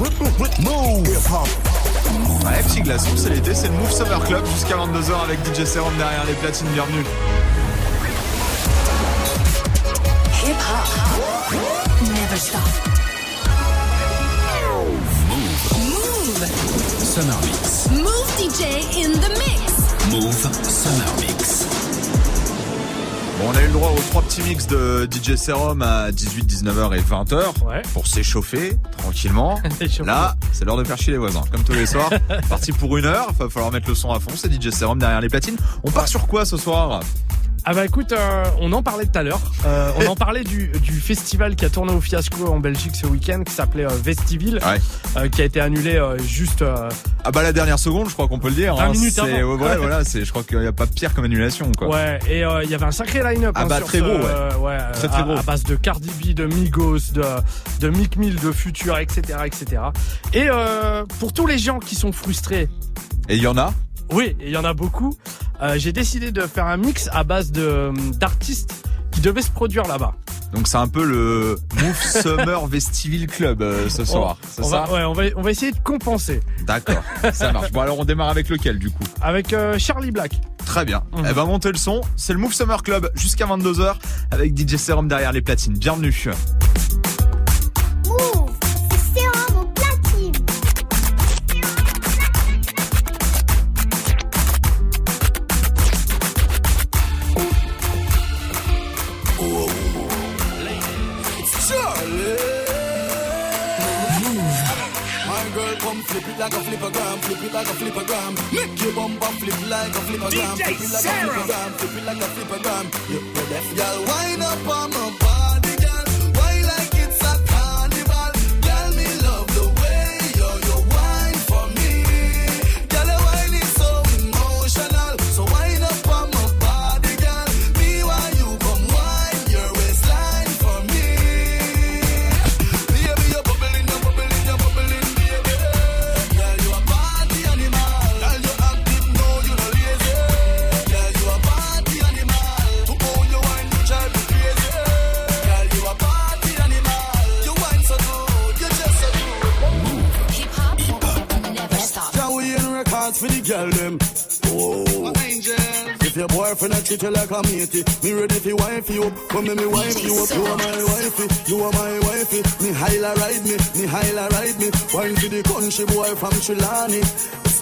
Ouais, petit glaçon, c'est l'été, c'est le Move Summer Club jusqu'à 22h avec DJ Serum derrière les platines. Bienvenue. Hip hop. Never stop. Move. Summer Mix. Move DJ in the mix. Move Summer Mix. Bon, on a eu le droit aux trois petits mix de DJ Serum à 18, 19h et 20h Ouais. pour s'échauffer tranquillement. Là, c'est l'heure de faire chier les voisins, comme tous les soirs. Parti pour une heure, va falloir mettre le son à fond. C'est DJ Serum derrière les platines. On part sur quoi ce soir? Ah bah écoute, euh, on en parlait tout à l'heure. Euh, on en parlait du, du festival qui a tourné au fiasco en Belgique ce week-end, qui s'appelait euh, Vestiville, Ouais. euh, qui a été annulé euh, juste. euh, Ah bah la dernière seconde, je crois qu'on peut le dire. 20 hein. minutes avant. ouais, voilà, c'est. Je crois qu'il n'y a pas pire comme annulation, quoi. ouais. Et euh, il y avait un sacré line-up. Ah hein, bah, sur très ce, gros, ouais. ouais, Très, très à, gros. à base de Cardi B, de Migos, de de Mick Mill, de Future, etc., etc. Et euh, pour tous les gens qui sont frustrés Et il y en a Oui, il y en a beaucoup. Euh, J'ai décidé de faire un mix à base de d'artistes qui devaient se produire là-bas. Donc c'est un peu le Move Summer Vestiville Club euh, ce soir. C'est On ça va, ouais, on va, on va essayer de compenser D'accord, ça marche. Bon alors on démarre avec lequel du coup? Avec euh, Charlie Black. Très bien. Mhm. Eh ben montez le son. C'est le Move Summer Club jusqu'à 22h avec DJ Serum derrière les platines. Bienvenue. Like a flippergram, flip it like a flippergram. Make your bumper flip like a flippergram, flip it like a flippergram, flip it like a flippergram. You deaf girl, wind up on my for the girl them? Oh. If your boyfriend a treat you like a matey, me ready for wife you up. Come me, me wife you up. You are my wifey, you are my wifey. Me highla ride me, me highla ride me. Wine for the country boy from Trelawney.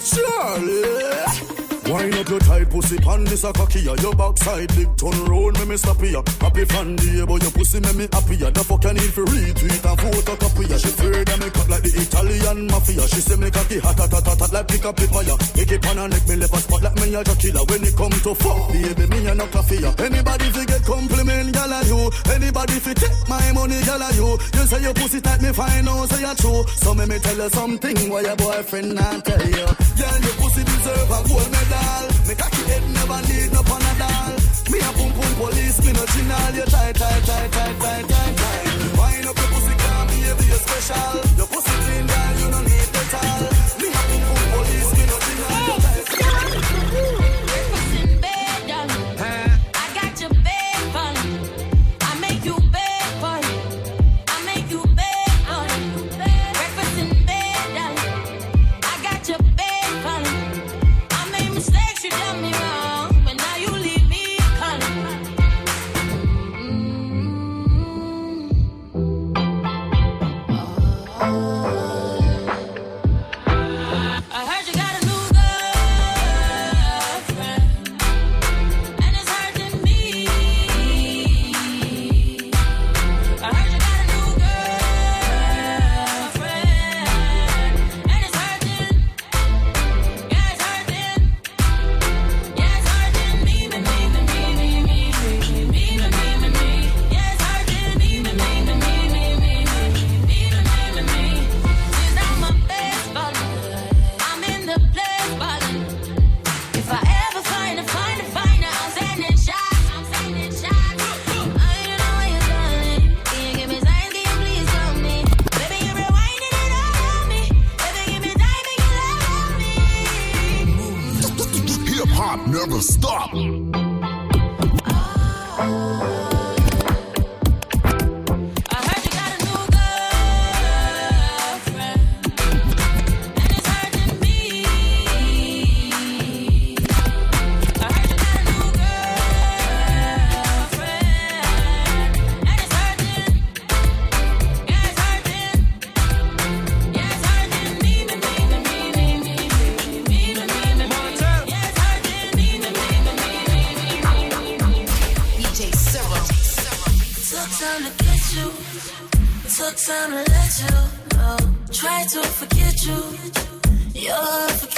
Charlie. Wine up your tight pussy pan this a cocky ya Your backside big turn round me me stop ya Happy fan day but your pussy me me happy ya The fuck I need for retweet and photocopy ya She afraid I make up like the Italian mafia. She say me cocky hot hot hot hot, hot like pick up the fire. Make it pan and neck me left a spot like me a killer When it come to fuck baby me a no coffee ya Anybody fi get compliment gal a you? Anybody fi take my money gal a you? You say your pussy tight me fine out say you true. So me me tell you something why your boyfriend not tell you? Yeah your pussy deserve a gold medal Me cocky head never need no panadol. Me a pum pum police me no chinal You tight tight tight tight tight tight tight Wind up your pussy can be a be special. Your pussy clean girl you no need dental Me a Try to forget you. You're unforgettable.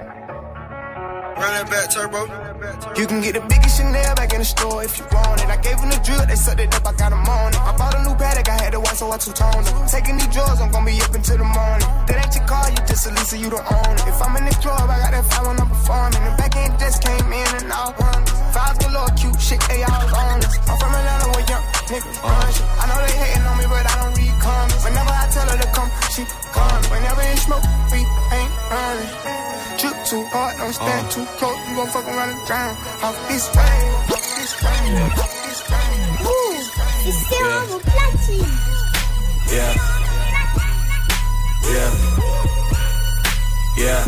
Run back, turbo. You can get the biggest Chanel back in the store if you want it. I gave them the drill, they sucked it up, I got them on it. I bought a new paddock, I had to watch, so I two-toned it. Taking these drugs, I'm gonna be up until the morning. That ain't your car, you just a Lisa, you don't own it. If I'm in the club, I got that file when I'm performing. The back end just came in and out running. Fives galore, cute shit, they all on us. I'm from Atlanta where young niggas run shit. I know they hating on me, but I don't read comments. Whenever I tell her to come, she come. Whenever it's smoke, we ain't running. Drip too hard, don't stand uh. too close. You gon' fuck around and drown. Off this way, off this way, off this way. Mouv', c'est sérum au platine. Yeah. Yeah. Yeah.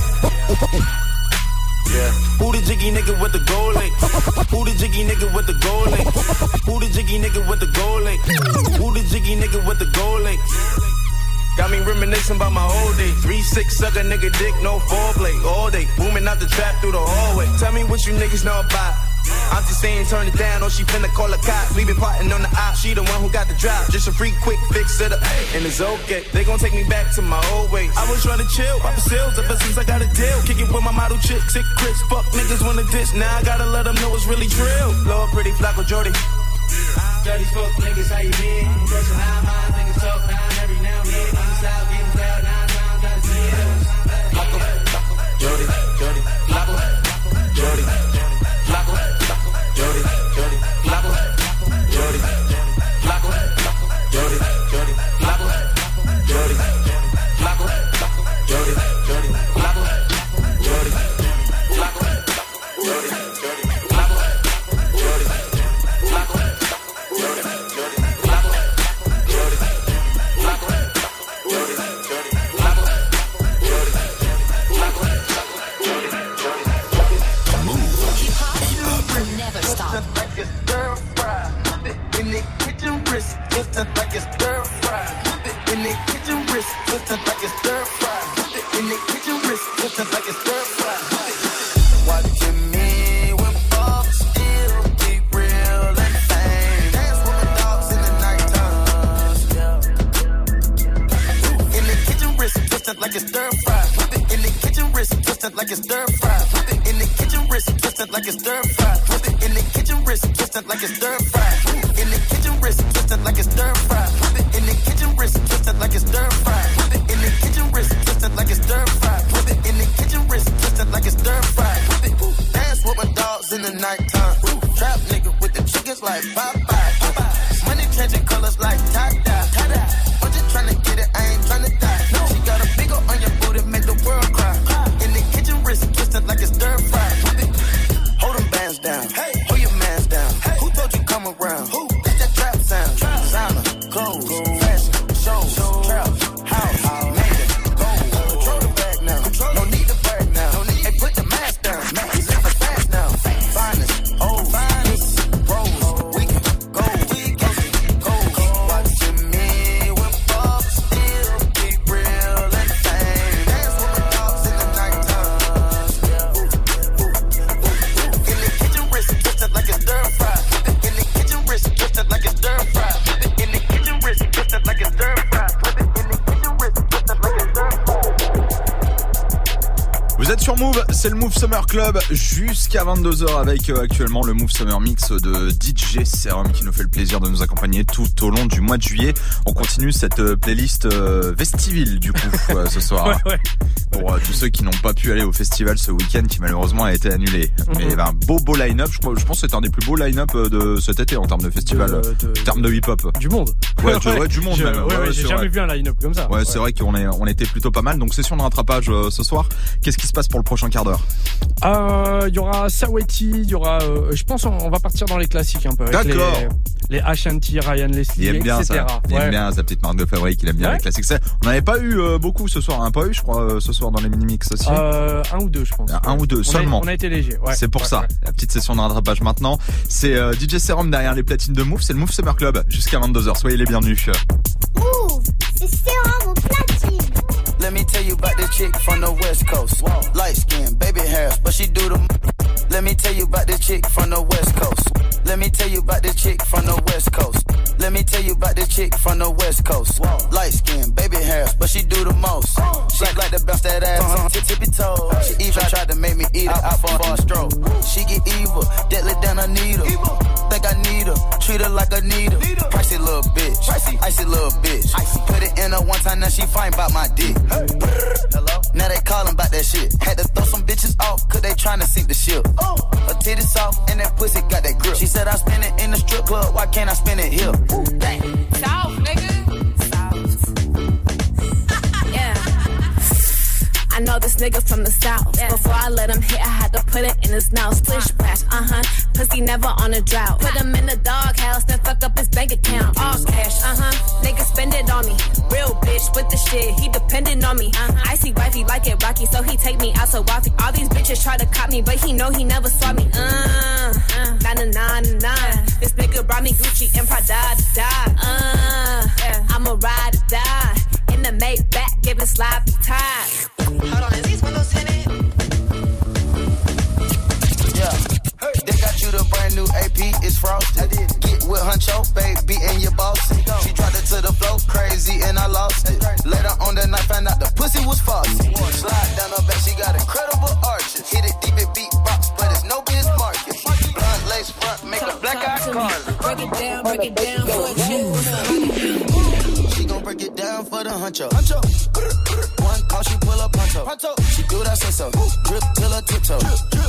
Yeah. Who the jiggy nigga with the gold link? Who the jiggy nigga with the gold link? Who the jiggy nigga with the gold link? Who the jiggy nigga with the gold link? Got me reminiscing about my old days. Three six sucker nigga dick, no foreplay. All day, booming out the trap through the hallway. Tell me what you niggas know about. I'm just saying, turn it down, or she finna call a cop. Leave it plotting on the op. She the one who got the drop. Just a free quick fix it up, and it's okay. They gon' take me back to my old ways. I was trying to chill, pop sales ever since I got a deal. Kick it with my model chick, sick Chris. Fuck niggas wanna diss. Now I gotta let them know it's really drill. Lord, pretty Flacco Jordy. Dirty fuck niggas, how you been? Pressing nine miles, niggas every now and then. The side, c'est le Move Summer Club jusqu'à 22h avec euh, actuellement le Move Summer Mix de DJ Serum qui nous fait le plaisir de nous accompagner tout au long du mois de juillet. On continue cette euh, playlist euh, vestivile du coup euh, ce soir. Ouais, ouais. Pour euh, tous ceux qui n'ont pas pu aller au festival ce week-end qui malheureusement a été annulé. Mhm. Mais avait un beau beau line-up, je, je pense que c'est un des plus beaux line-up euh, de cet été en termes de festival, De- euh, de- en termes de hip-hop. Du monde. Ouais, du monde Je- même. ouais, Ouais, j'ai jamais vu un line-up comme ça. Ouais, c'est vrai qu'on est, on était plutôt pas mal. Donc session de rattrapage euh, ce soir. Qu'est-ce qui se passe pour le prochain quart d'heure? Euh, Il y aura Saweti, il y aura. euh, je pense on, on va partir dans les classiques un peu. avec D'accord. Les, Ashanti, Ryan Leslie, Il aime bien etc. ça. Il Ouais. aime bien sa petite marque de fabrique. Il aime bien Ouais. les classiques. Ça, On n'avait pas eu euh, beaucoup ce soir. On n'a pas eu, je crois, euh, ce soir dans les mini mix aussi. Euh, un ou deux, je pense. Un ou deux On a- seulement. On a été léger. Ouais. c'est pour Ouais, ça. ouais. La petite session de rattrapage maintenant. C'est euh, DJ Serum derrière les platines de Move. C'est le Move Summer Club jusqu'à 22h. Soyez les bienvenus. Move, c'est Serum au platine. Let me tell you about this chick from the West Coast. Light skin, baby hair, but she do the. Let me tell you about this chick from the West Coast. Let me tell you about this chick from the West Coast. Let me tell you about this chick from the West Coast. Light skin, baby hair, but she do the most. She act like to bounce that ass on tip tippy toe. She even tried to make me eat her out for a stroke. She get evil, deadly than a needle. Think I need her, treat her like a needle. Pricey little bitch, icy little bitch. Put it in her one time, now she fine about my dick. Hello? Now they callin' about that shit. Had to cause they tryna sink the ship. Oh. Her titties soft and that pussy got that grip. She said I spend it in the strip club, why can't I spend it here? South, this nigga from the south. Before I let him hit, I had to put it in his mouth. Splish splash, uh huh. Pussy never on a drought. Put him in the doghouse, then fuck up his bank account. All cash, uh huh. Nigga spend it on me. Real bitch with the shit, he dependent on me. Uh-huh. I see wifey like it rocky, so he take me out to Waffy. All these bitches try to cop me, but he know he never saw me. Uh, uh, nah, nah, nah. This nigga brought me Gucci and Prada to die. Uh, I'ma ride or die. In the Maybach, give it slide tie. Yeah. They got you the brand new AP, it's frosted. Get with Huncho, baby, and your boss. She dropped it to the floor, crazy, and I lost it. Later on the night, found out the pussy was false. Slide down her back, she got incredible arches. Hit it deep, it beatbox, but it's no Biz Markie. Blunt lace front, make a black eye Carly. Break it down, break it down for a. She gon' break it down for the huncho. She pull pronto. She do that say so. Drip till her tiptoe.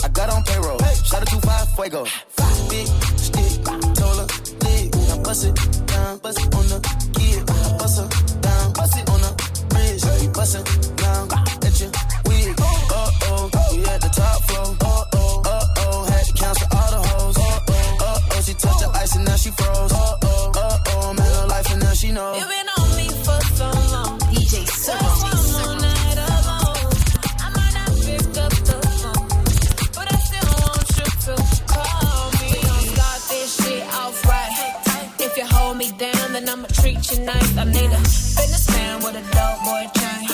I got on payroll. Shout out to five fuego. Five. Big stick, told her leg. Now bust it down, bust it on the kid. Bust her down, bust it on the bridge. wrist. We bustin' down at your wig. Uh oh, we at the top floor. Uh oh, uh oh, had to cancel all the hoes. Uh oh, uh oh, she touched the ice and now she froze. Uh oh, uh oh, man her life and now she knows. Treat. I need a businessman with a dope boy chain.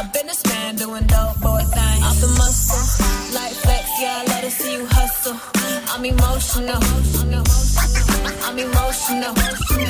A businessman doing dope boy things. Off the muscle, like flex, yeah, I love to see you hustle. I'm emotional. I'm emotional.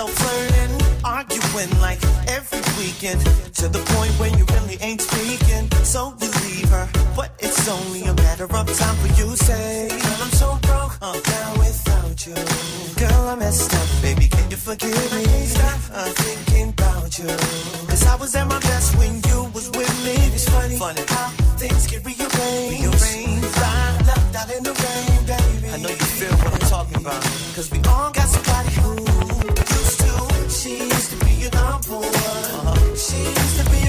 so flirting, arguing like every weekend. To the point where you really ain't speaking. So you leave her, but it's only a matter of time for you say, Girl, I'm so broke uh, now without you. Girl, I messed up, baby, can you forgive me? Stop uh, thinking about you. Cause I was at my best when you was with me. It's funny, funny how things get rearranged. rearranged. Blind, left in the rain, baby. I know you feel what I'm talking about. Cause we all got somebody who she used to be an odd one. used to be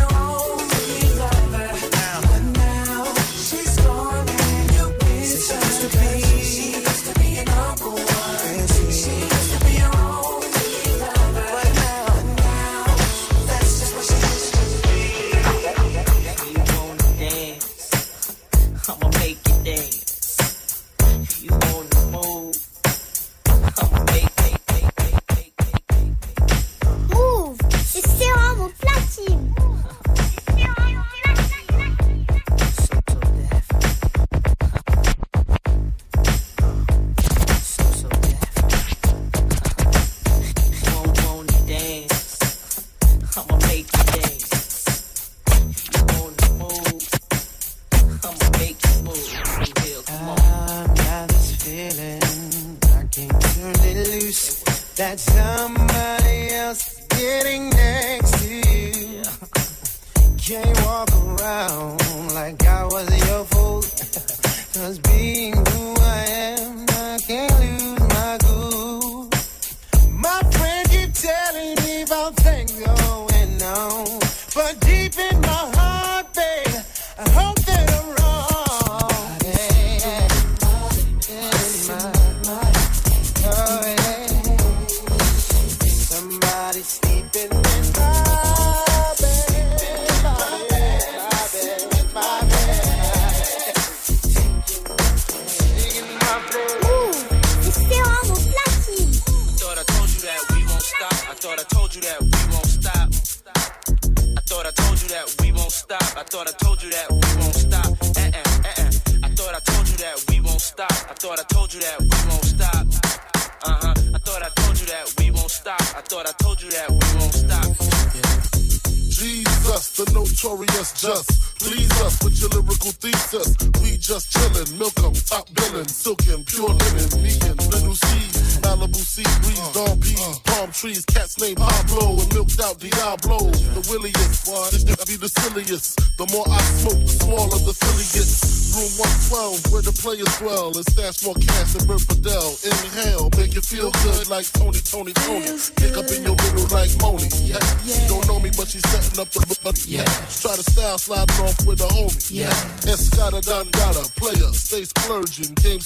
It stands for cancer, Bert Fidel. Inhale, make you feel good like Tony, Tony, Tony. Pick up in your middle like Moni. Yeah. yeah. She don't know me, but she's setting up the. But yeah. Try to style sliding off with a homie. Yeah. Escada, Don Dondada, player, stays splurging, games.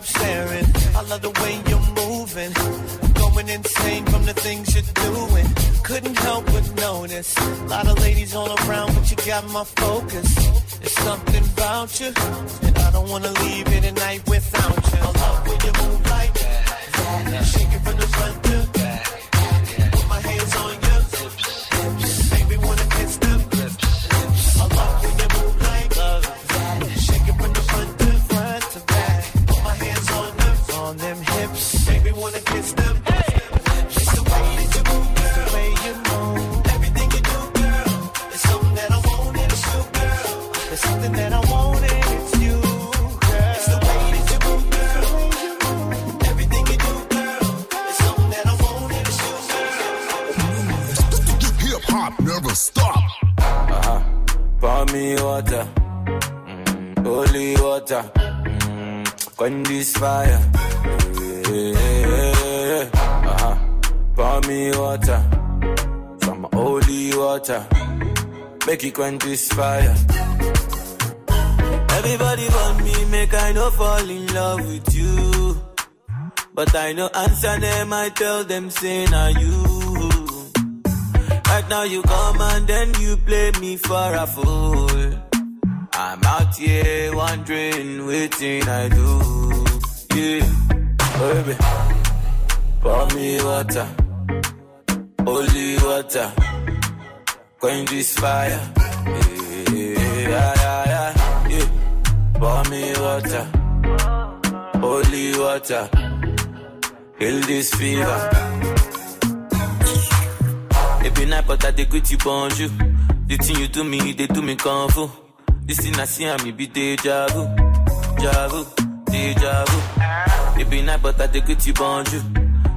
Stop staring. I love the way you're moving. I'm going insane from the things you're doing. Couldn't help but notice. A lot of ladies all around, but you got my focus. There's something about you, and I don't wanna leave here tonight without you. I love when you move like that. Shake it from the front fire. Yeah, yeah, yeah. Uh-huh. Pour me water, some holy water, make it quench this fire. Everybody want me, make I no fall in love with you. But I no answer them, I tell them, say, now you. Right now you come and then you play me for a fool. I'm out here wondering, waiting I do. Yeah, baby. Pour me water, holy water, quench this fire. Yeah. Pour me water, holy water, kill this fever. Night, but I dey greet you bonjour. The thing you me, they do me kung fu. This thing I see, me be deja vu. Every night, but I dey greet you bonjour.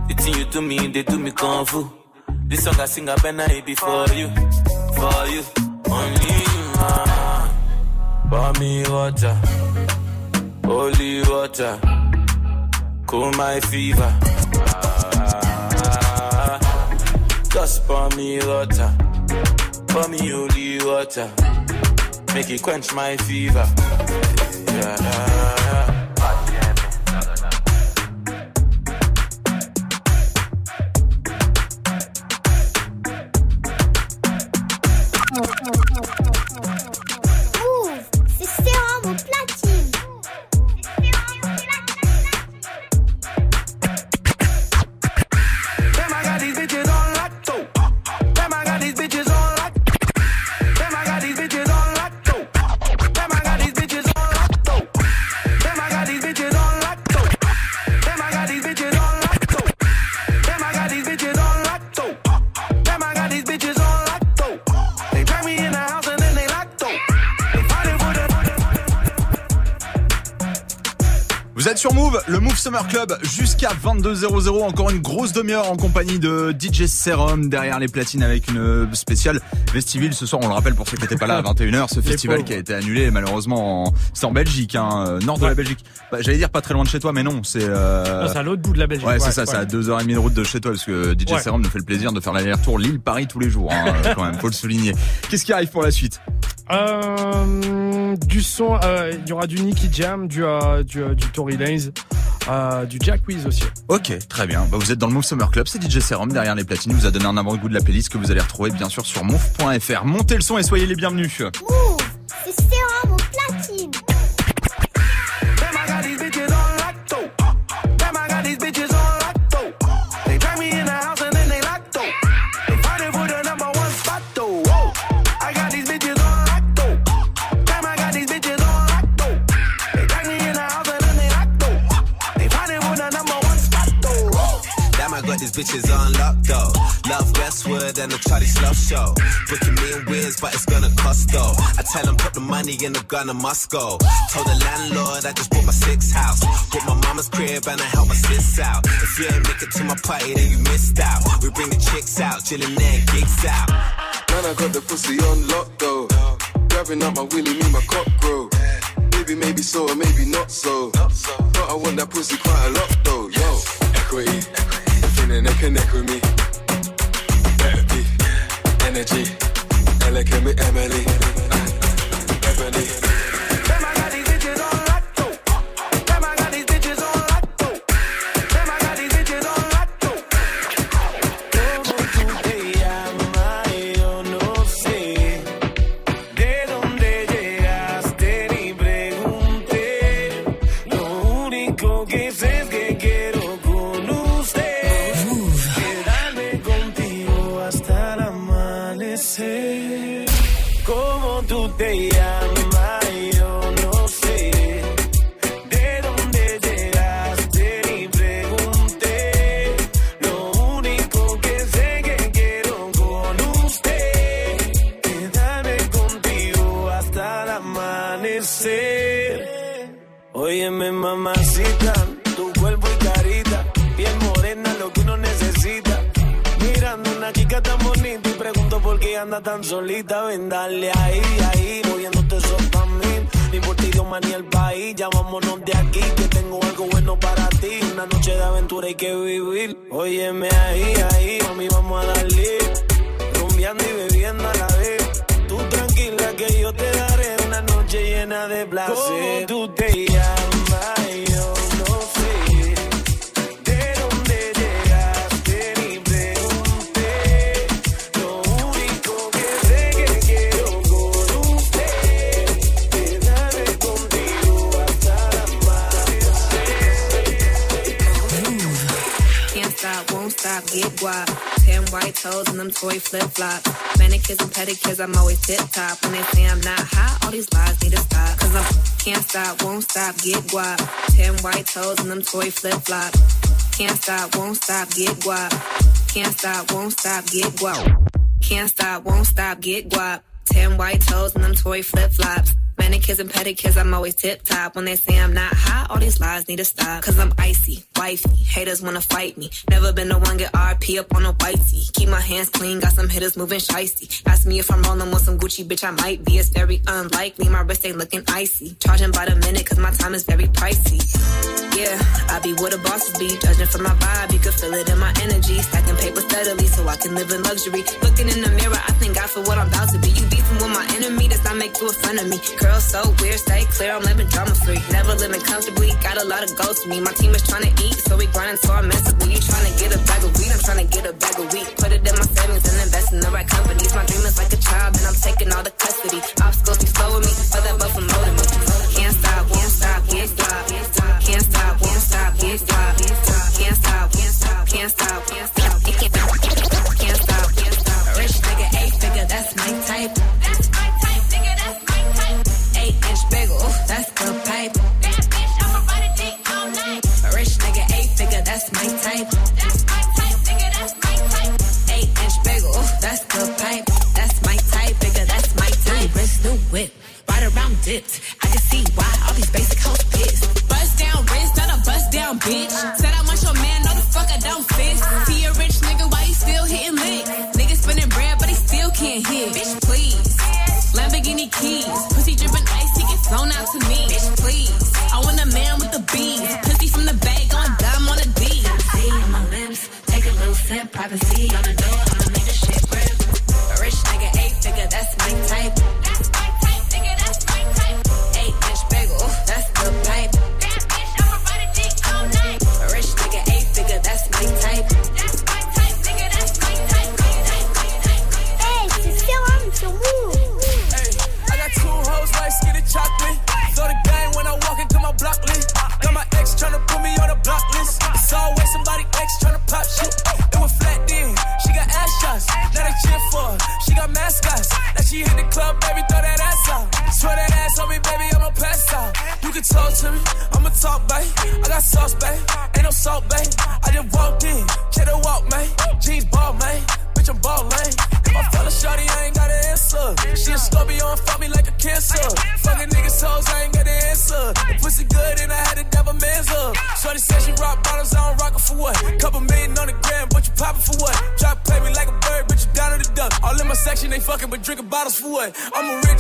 The thing you do me, they do me fu. This song I sing, I better it be for you, for you, only you. Ah. Pour me water, holy water, cool my fever. Just pour me water, pour me holy water, make it quench my fever. Yeah. Summer Club jusqu'à 22h00. Encore une grosse demi-heure en compagnie de DJ Serum derrière les platines avec une spéciale Vestiville ce soir. On le rappelle pour ceux qui n'étaient pas là à 21h, ce festival qui a été annulé malheureusement. en- C'est en Belgique, hein, euh, nord de la. Belgique. Bah, J'allais dire pas très loin de chez toi, mais non, c'est. Euh... C'est à l'autre bout de la Belgique. Ouais, c'est ça, c'est à 2h30 de route de chez toi parce que DJ Ouais. Serum nous fait le plaisir de faire l'aller-retour Lille-Paris tous les jours, hein, euh, quand même, faut le souligner. Qu'est-ce qui arrive pour la suite? Euh, du son, euh, il y aura du Nicky Jam, du, euh, du, euh, du Tory Lanez, euh, du Jack Wiz aussi. Ok, très bien. Bah, vous êtes dans le Move Summer Club, c'est DJ Serum derrière les platines. Il vous a donné un avant-goût de la playlist que vous allez retrouver bien sûr sur move.fr. Montez le son et soyez les bienvenus. Move, c'est sérum au platine. Damn, I got bitches on lock though. Love Westwood and the Charlie Sloth show. Booking me in Wiz, but it's gonna cost though. I tell them put the money in the gun and must go. Told the landlord I just bought my sixth house. Bought my mama's crib and I help my sis out. If you ain't make it to my party, then you missed out. We bring the chicks out, chillin' there, gigs out. Man, I got the pussy on lock though. Grabbing up my willy, me my cock grow. Maybe, maybe so, or maybe not so. But I want that pussy quite a lot though. Yo, equity, feeling they connect with me. Be energy. Can be Emily. Toy flip flops. Manicures and pedicures, I'm always tip top. When they say I'm not hot, all these lies need to stop. Cause I'm can't stop, won't stop, get guap. Ten white toes and them toy flip flops. Can't stop, won't stop, get guap. Can't stop, won't stop, get guap. Can't stop, won't stop, get guap. Ten white toes and them toy flip flops. Manicures and pedicures, I'm always tip top. When they say I'm not hot, all these lies need to stop. Cause I'm icy, wifey. Haters wanna fight me. Never been the one get RP up on a whitey. Keep my hands clean, got some hitters moving shicey. Ask me if I'm rolling with some Gucci, bitch, I might be. It's very unlikely. My wrist ain't looking icy. Charging by the minute, cause my time is very pricey. Yeah, I be where the bosses be. Judging from my vibe, you can feel it in my energy. Stacking paper steadily so I can live in luxury. Looking in the mirror, I thank God for what I'm about to be. You beefing with my enemy, does not make you a friend of me. Girl, so weird, stay clear, I'm living drama free. Never living comfortably, got a lot of goals for me. My team is trying to eat, so we grinding so I'm mentally. You trying to get a bag of weed, I'm trying to get a bag of wheat. Put it in my savings and invest in the right companies. My dream is like a child, and I'm taking all the custody. Obstacles be slow with me, but that buff molding me. Can't stop, won't stop, get stop. Can't stop, won't stop, get stop. Can't stop, can't stop, can't stop, can't stop. I can see why all these basic hoes pissed. Bust down, wrist, not a bust down, bitch. Said I want your man, no the fuck I don't fist. See a rich nigga, why he still hitting lick? Niggas spinning bread, but he still can't hit. Bitch, please. Lamborghini keys, pussy dripping ice, he gets flown out to me. Bitch, please. I want a man with the beans, pussy from the bag, going dumb on a D. See my lips, take a little sip, privacy. what? I'm a real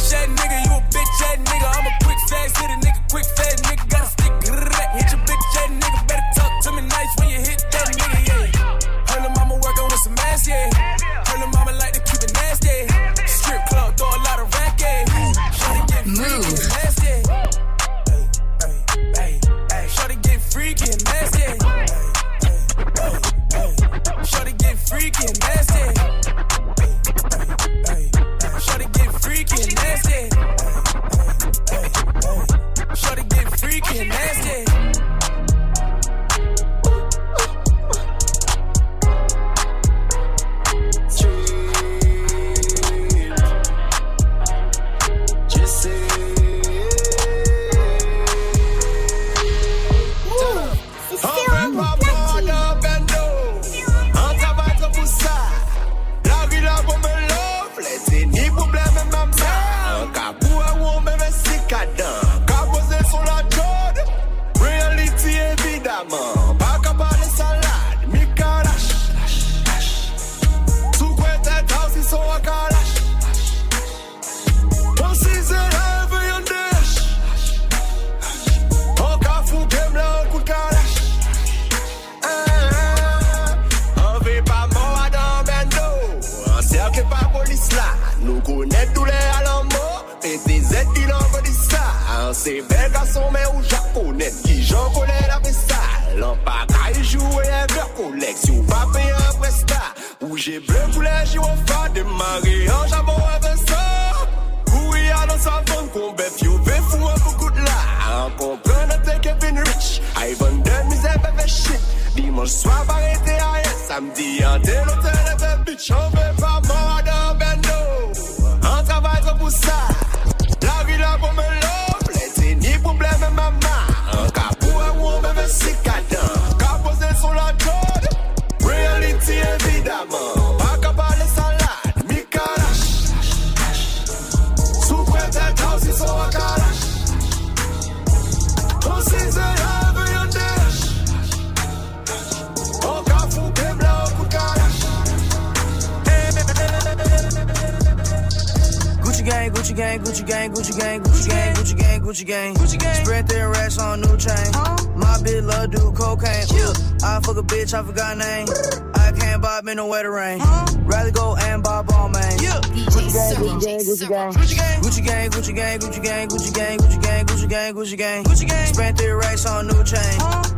bitch, I forgot name. I can't bob in the wetter rain. Huh? Rather go and bob all man. Yeah. Gucci gang, Gucci gang, Gucci gang. Gucci gang, Gucci gang, Gucci gang, Gucci gang, Gucci gang, Gucci gang, Gucci gang. Gucci gang. Spent three racks on new chain.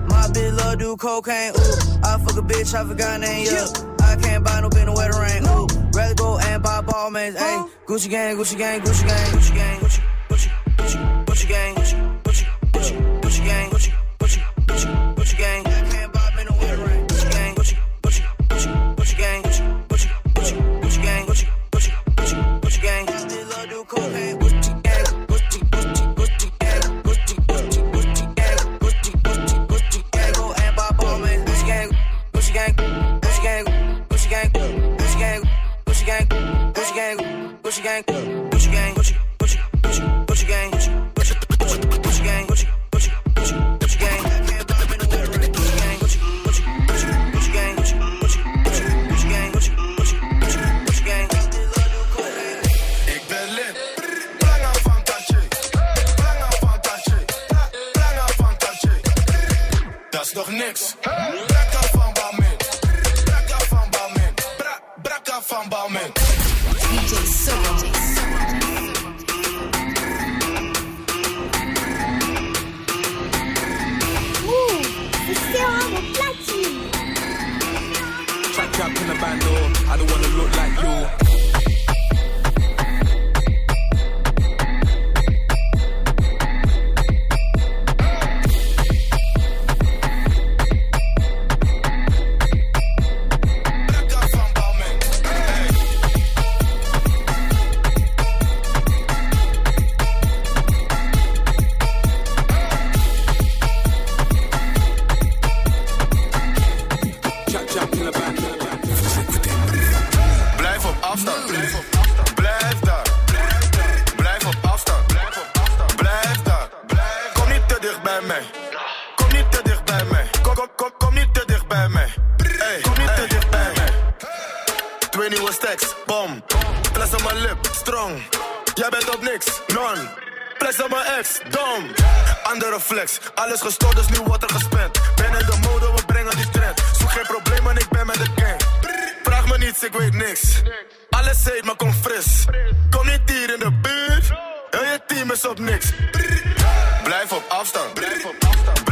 My bitch love do cocaine. Ooh, I fuck a bitch, I forgot name. Yeah. I can't buy no bin the wetter rain. Ooh, rather go and buy ball man. Hey, Gucci gang, Gucci gang, Gucci gang, Gucci gang, Gucci, Gucci, Gucci, Gucci gang. jij bent op niks, non. Flex op mijn ex, dom. Andere flex, alles gestort, dus nu wordt er gespend. Ben in de mode, we brengen die trend. Zoek geen probleem, en ik ben met de gang. Vraag me niets, ik weet niks. Alles heet, maar kom fris. Kom niet hier in de buurt, heel je team is op niks. Blijf op afstand, blijf op afstand.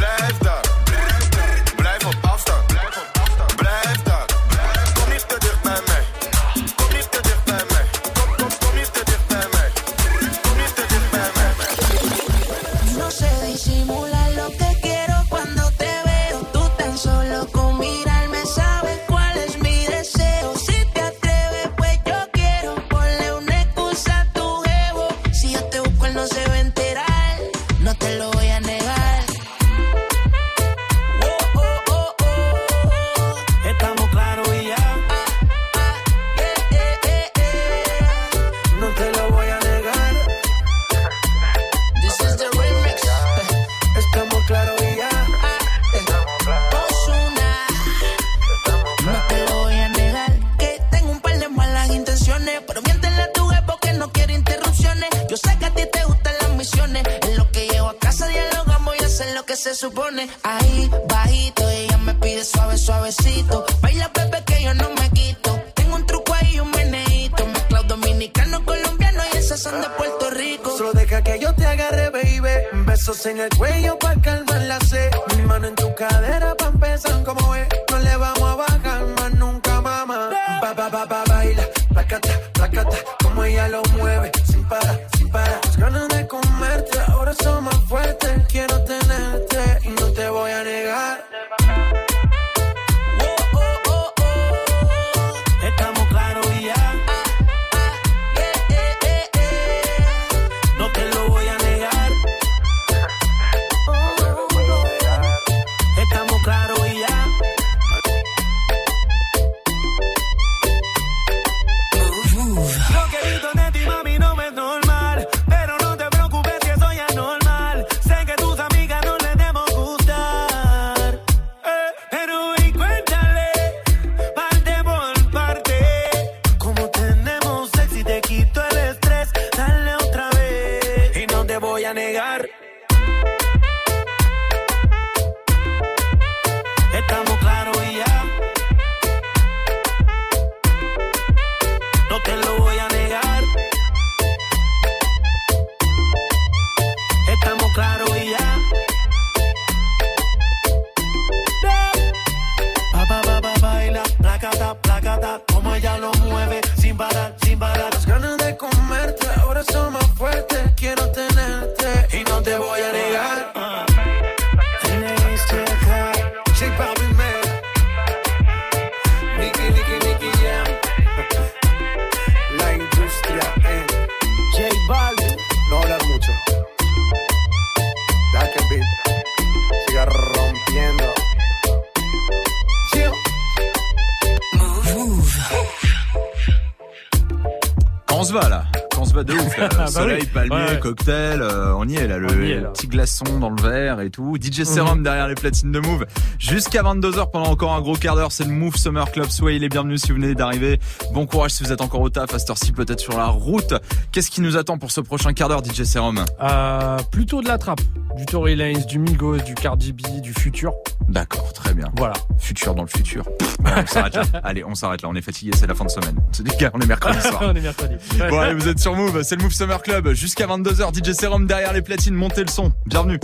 on se va là on se bat de ouf. Euh, bah soleil, palmier, cocktail, euh, on y est là, le petit glaçon dans le verre et tout. DJ mhm. Serum derrière les platines de Move. Jusqu'à 22h pendant encore un gros quart d'heure, c'est le Move Summer Club. Soyez les bienvenus si vous venez d'arriver. Bon courage si vous êtes encore au taf, à cette heure-ci peut-être sur la route. Qu'est-ce qui nous attend pour ce prochain quart d'heure, DJ Serum? Euh, plutôt de la trappe, du Tory Lanez, du Migos, du Cardi B, du Futur. D'accord, très bien. Voilà. Futur dans le futur. on s'arrête là. Allez, on s'arrête là. On est fatigué, c'est la fin de semaine. C'est on est mercredi soir. on est mercredi. Bon, allez, vous êtes sur c'est le Move Summer Club. Jusqu'à 22h, DJ Serum derrière les platines, montez le son. Bienvenue.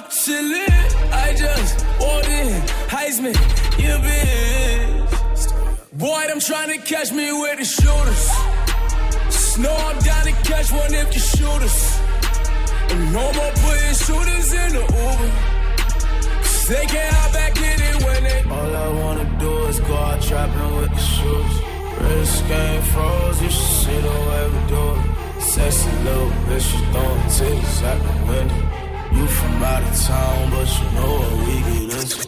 Out. I just walked in, Heisman, you bitch. Boy, them trying to catch me with the shooters. Just know I'm down to catch one if you shoot us. And no more putting shooters in the Uber. They can't hop back in it when they. All I wanna do is go out trapping with the shooters. Wrist game froze, you should see the way we do it. Sexy little bitch, you throwing titties at the window. You from out of town, but you know what we get into.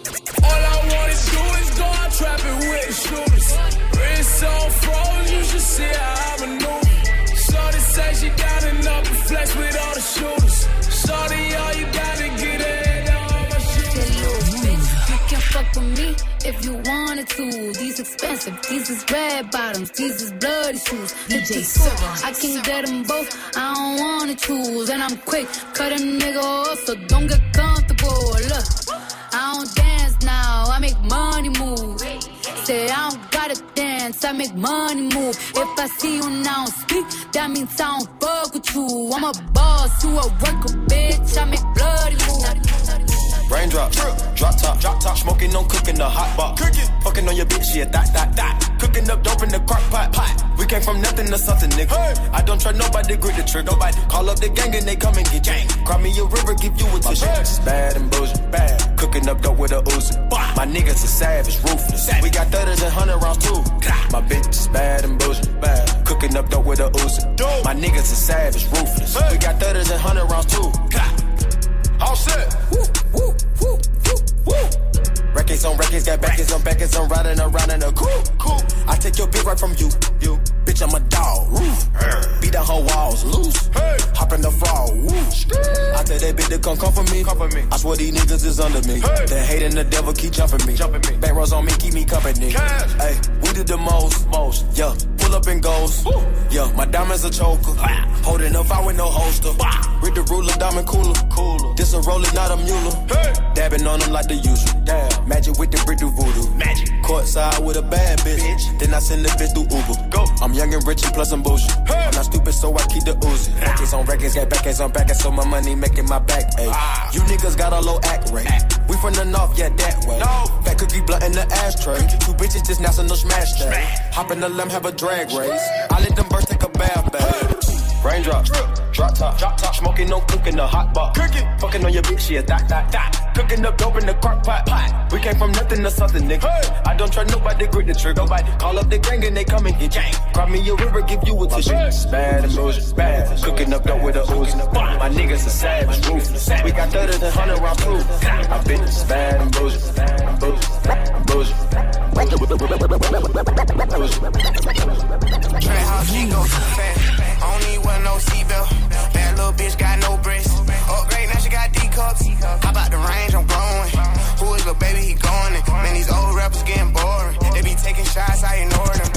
All I wanna do is go out trapping with the shooters. Wrist on froze, you should see how I maneuver. Shorty say she got enough to flex with all the shooters. Shorty, all you gotta fuck with me if you wanted to. These expensive, these is red bottoms, these is bloody shoes. DJ Sarah, I can get them both, I don't wanna choose. And I'm quick, cut a nigga off, so don't get comfortable. Look, I don't dance now, I make money move. Say I don't gotta dance, I make money move. If I see you now speak, that means I don't fuck with you. I'm a boss, you a worker, bitch. I make bloody moves. Raindrop, drop drop top, drop top, smoking on cooking the hot pot. Cooking, fucking on your bitch, yeah, that, that, that. Cooking up dope in the crock pot, pot. We came from nothing to something, nigga. I don't trust nobody, grip the trigger. Nobody call up the gang and they come and get gang. Cry me a river, give you a tissue. It's bad and bullshit, bad. Cooking up dope with a Uzi. My niggas are savage, ruthless. We got 30s and 100 rounds too. My bitch is bad and bullshit, bad. Cooking up dope with a Uzi. My niggas are savage, ruthless. We got 30s and 100 rounds too. All set. Woo, woo, woo, woo, woo. Records on records, got backers on backers, I'm riding around in a coupe. Cool. I take your bitch right from you. You. Bitch, I'm a dog. Roof. Beat down her walls. Loose. Hey. Hop in the frog. Woo. I tell that bitch to come come for me. Come for me. I swear these niggas is under me. Hey. The hate and the devil keep jumping me. Jumping me. Back rows on me, keep me company. Hey, we did the most. Most. Yeah. Pull up and goes. Yeah, my diamonds a choker. Holding up, I with no holster. Read the ruler, diamond cooler. Cooler. This a roller, not a mule. Hey. Dabbing on them like the usual. Damn. Magic with the brick do voodoo. Magic. Courtside with a bad bitch. Then I send the bitch through Uber. Go. I'm young and rich and plus I'm bullshit. Hey. I'm not stupid, so I keep the Uzi. Records on records, got backers on backers, so my money making my back. Ayy. Ah. You niggas got a low act rate. We from the north, yeah, that way. No. Fat cookie blunt in the ashtray. Two bitches just national smash day. Hop in the limb, have a drag race. I let them birds take a bath bag. Raindrop, drop top, drop top, smoking no cooking the hot pot. Cooking, fucking on your bitch, yeah, that, that, that. Cooking up dope in the crock pot, pot. We came from nothing to something, nigga. I don't trust nobody, grip the trigger. Nobody call up the gang and they come and get gang. Cry me a river, give you a tissue. It's bad and bullshit, bad. Cooking up dope with a Uzi. My niggas are savage, ruthless. We got 30 and 100 round proof. My bitch is bad and bullshit, bullshit, bullshit. Trap house, she go too fast. I don't need one no seatbelt. Bad little bitch got no breasts. Upgrade, now she got D cups. Hop out the range, I'm growing. Who is the baby? He going in. Man, these old rappers getting boring. They be taking shots, I ignore them.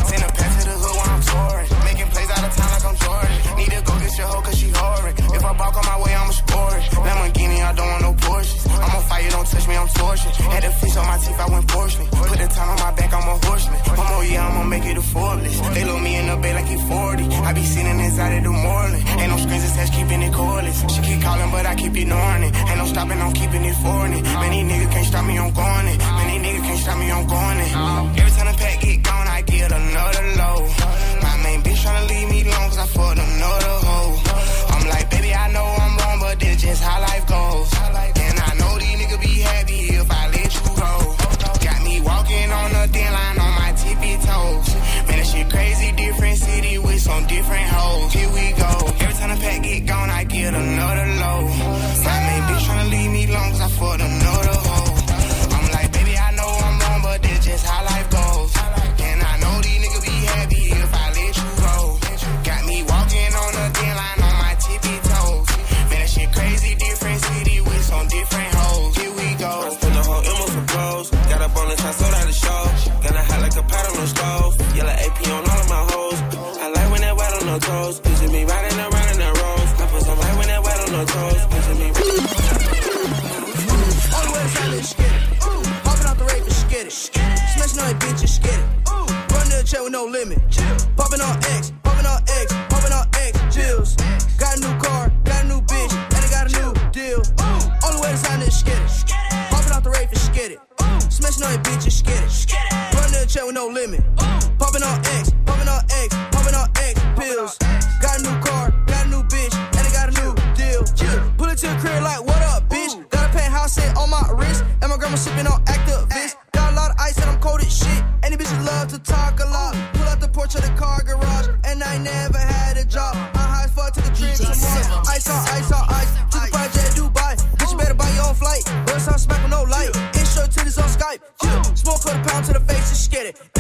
Out of town like I'm Jordan. Need to go get your hoe cause she whoring. If I balk on my way, I'ma score it. Lamborghini, I don't want no Porsches. I'm on fire, don't touch me, I'm torching. Had the fish on my teeth, I went porcelain. Put the time on my back, I'm a horseman. One more year, I'ma make it a Forbes. They load me in the bay like he 40. I be sitting inside of the morning. Ain't no screens attached, keeping it cordless. She keep calling, but I keep ignoring it. Ain't no stopping, I'm keeping it for it. Many niggas can't stop me, I'm going it. Many niggas can't stop me, I'm going it. Every time the pack get gone, I get another low tryna leave me long cause I fucked another hoe. I'm like, baby, I know I'm wrong, but this just how life goes. And I know these niggas be happy if I let you go. Got me walking on a thin line on my tippy toes. Man, that shit crazy, different city with some different hoes. Here we go. Every time the pack get gone, I get another low. My main bitch tryna leave me long cause I fucked another hoe. I'm like, baby, I know I'm wrong, but this just how life goes. pound to the face, just get it.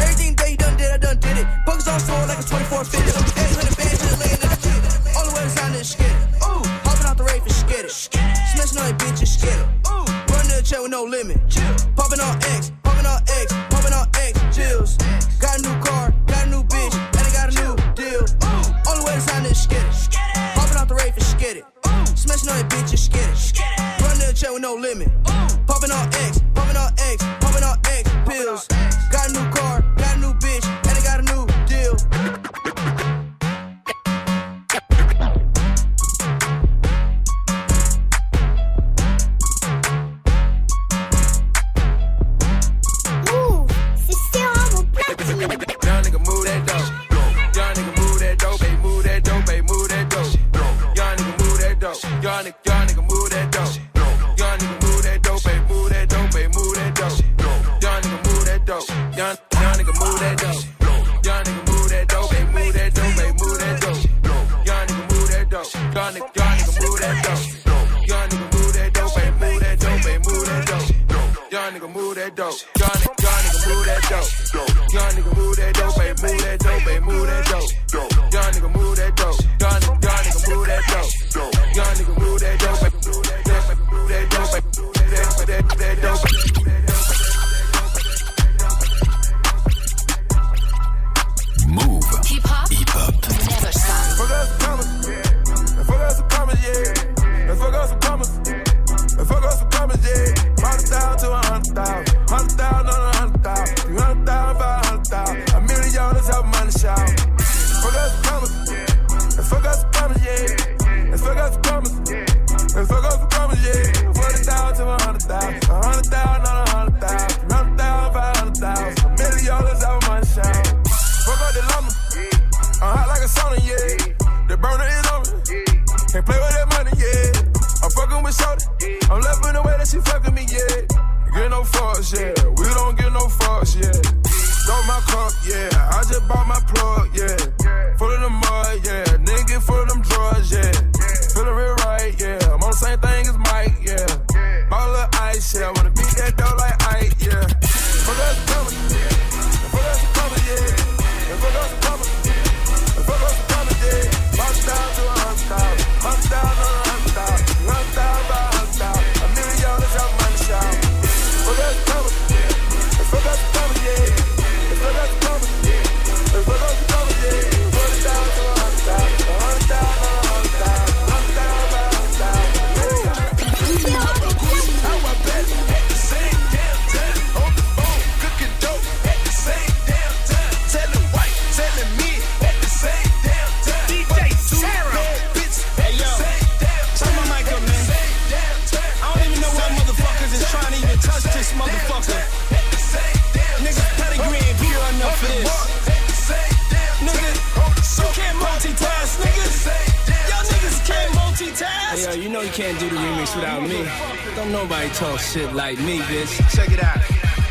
shit like me, bitch. Check it out.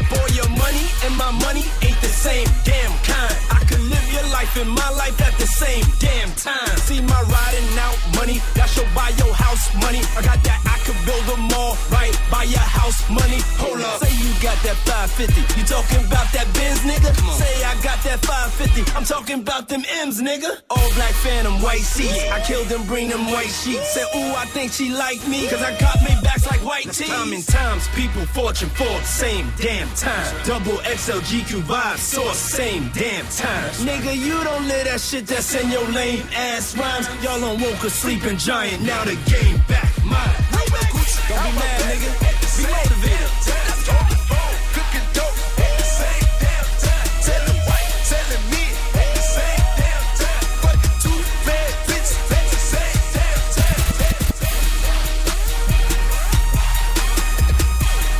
Boy, your money and my money ain't the same damn kind. I could live your life and my life at the same damn time. See my riding out money, that should buy your house money. I got that I could build a mall right by your house money that 550. You talking about that Benz, nigga? Say I got that 550. I'm talking about them M's, nigga. All black phantom, white seats. I killed them, bring them white sheets. Said, ooh, I think she like me. Cause I got me backs like white tees. Time and times, people, fortune, for same damn time. Double XL GQ vibe, source, same damn time. Nigga, you don't live that shit that's in your lame ass rhymes. Y'all on woke a sleeping giant. Now the game back mine. Don't be mad, nigga. Be motivated.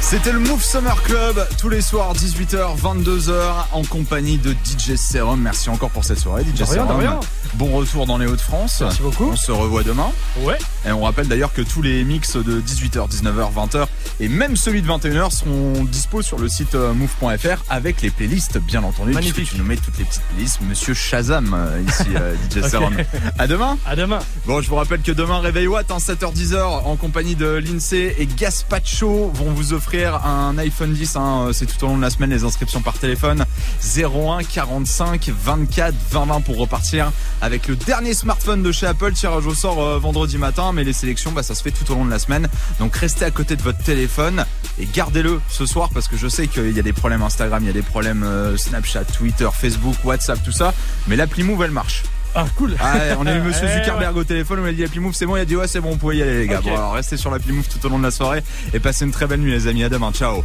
C'était le Move Summer Club tous les soirs 18h 22h en compagnie de DJ Serum. Merci encore pour cette soirée DJ rien, Serum. Bon retour dans les Hauts-de-France. Merci beaucoup. On se revoit demain. Ouais. Et on rappelle d'ailleurs que tous les mix de 18h, 19h, 20h et même celui de 21h seront dispo sur le site euh, move.fr avec les playlists bien entendu. Magnifique. Tu nous mets toutes les petites playlists. Monsieur Shazam euh, ici euh, DJ Ok. Serum. À demain. À demain. Bon, je vous rappelle que demain, Réveil Watt, hein, 7h-10h, en compagnie de l'INSEE et Gaspacho vont vous offrir un iPhone 10. hein, c'est tout au long de la semaine, les inscriptions par téléphone. 01 45 24 20 20 pour repartir avec le dernier smartphone de chez Apple. Tirage au sort euh, vendredi matin, mais les sélections, bah, ça se fait tout au long de la semaine. Donc restez à côté de votre téléphone et gardez-le ce soir parce que je sais qu'il y a des problèmes Instagram, il y a des problèmes euh, Snapchat, Twitter, Facebook, WhatsApp, tout ça. Mais l'appli Move, elle marche. Ah, cool. Ah, on a eu Monsieur Eh, Zuckerberg au téléphone, on lui a dit l'appli Move, c'est bon, il a dit ouais, c'est bon, vous pouvez y aller les gars. Bon, alors restez sur l'appli Move tout au long de la soirée et passez une très belle nuit les amis. À demain, ciao.